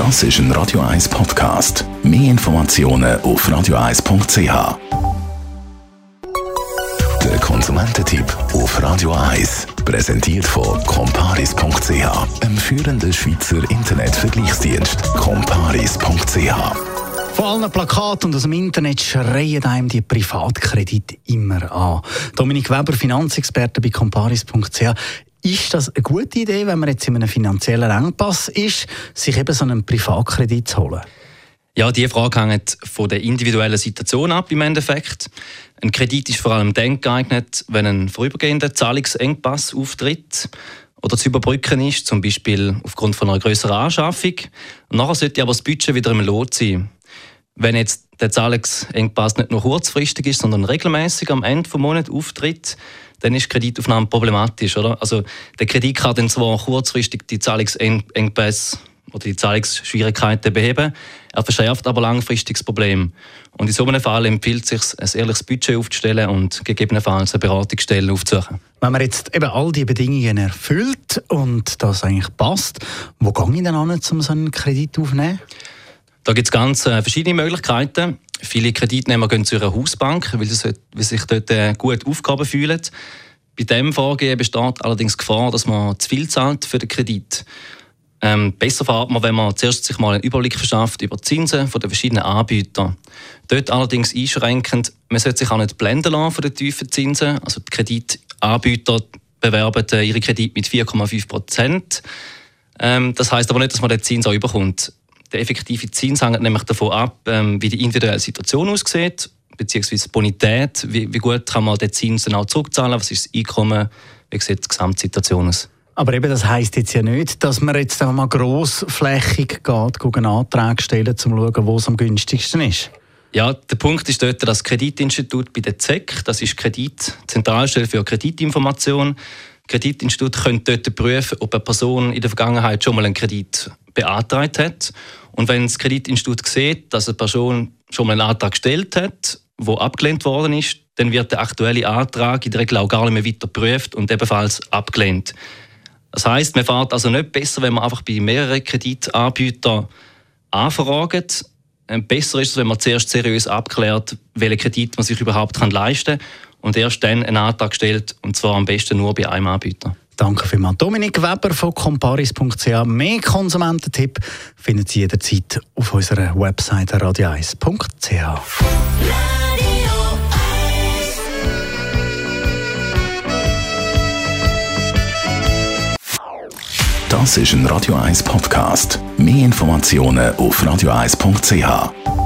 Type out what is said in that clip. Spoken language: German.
Das ist ein Radio 1 Podcast. Mehr Informationen auf radio1.ch. Der Konsumententipp auf Radio 1 präsentiert von comparis.ch, einem führenden Schweizer Internetvergleichsdienst. comparis.ch von allen Plakaten und aus dem Internet schreien einem die Privatkredite immer an. Dominik Weber, Finanzexperte bei comparis.ch. Ist das eine gute Idee, wenn man jetzt in einem finanziellen Engpass ist, sich eben so einen Privatkredit zu holen? Ja, die Frage hängt von der individuellen Situation ab im Endeffekt. Ein Kredit ist vor allem dann geeignet, wenn ein vorübergehender Zahlungsengpass auftritt oder zu überbrücken ist, zum Beispiel aufgrund von einer größeren Anschaffung. Nachher sollte aber das Budget wieder im Lot sein. Wenn jetzt der Zahlungsengpass nicht nur kurzfristig ist, sondern regelmäßig am Ende des Monats auftritt, dann ist Kreditaufnahme problematisch. Oder? Also der Kredit kann dann zwar kurzfristig die Zahlungsengpässe oder die Zahlungsschwierigkeiten beheben, er verschärft aber langfristig das Problem. Und in so einem Fall empfiehlt es sich, ein ehrliches Budget aufzustellen und gegebenenfalls eine Beratungsstelle aufzusuchen. Wenn man jetzt eben all die Bedingungen erfüllt und das eigentlich passt, wo gehe ich dann an, um so einen Kredit aufzunehmen? Da gibt es ganz äh, verschiedene Möglichkeiten. Viele Kreditnehmer gehen zu ihrer Hausbank, weil sie, sich dort äh, gut Aufgaben fühlen. Bei diesem Vorgehen besteht allerdings die Gefahr, dass man zu viel zahlt für den Kredit. Ähm, besser fährt man, wenn man zuerst sich mal einen Überblick verschafft über die Zinsen von den verschiedenen Anbietern. Dort allerdings einschränkend, man sollte sich auch nicht blenden lassen von den tiefen Zinsen. Also die Kreditanbieter bewerben ihre Kredite mit 4,5 Prozent. Ähm, das heißt aber nicht, dass man den Zins auch überkommt. Der effektive Zins hängt nämlich davon ab, ähm, wie die individuelle Situation aussieht, beziehungsweise die Bonität, wie, wie, gut kann man den Zins dann auch zurückzahlen, was ist das Einkommen, wie sieht die Gesamtsituation aus. Aber eben, das heisst jetzt ja nicht, dass man jetzt mal grossflächig geht, einen Antrag stellen, um zu schauen, wo es am günstigsten ist. Ja, der Punkt ist dort, das Kreditinstitut bei der ZEC, das ist Kredit, Zentralstelle für Kreditinformation. Kreditinstitut können dort prüfen, ob eine Person in der Vergangenheit schon mal einen Kredit beantragt hat. Und wenn das Kreditinstitut sieht, dass eine Person schon mal einen Antrag gestellt hat, wo abgelehnt worden ist, dann wird der aktuelle Antrag in der Regel auch gar nicht mehr weiter geprüft und ebenfalls abgelehnt. Das heißt, man fährt also nicht besser, wenn man einfach bei mehreren Kreditanbietern anfragt. Ähm, besser ist es, wenn man zuerst seriös abklärt, welchen Kredit man sich überhaupt leisten kann und erst dann einen Antrag stellt, und zwar am besten nur bei einem Anbieter. Danke vielmals. Dominik Weber von comparis.ch. Mehr Konsumententipp finden Sie jederzeit auf unserer Website radio1.ch. Das ist ein Radio 1 Podcast. Mehr Informationen auf radio1.ch.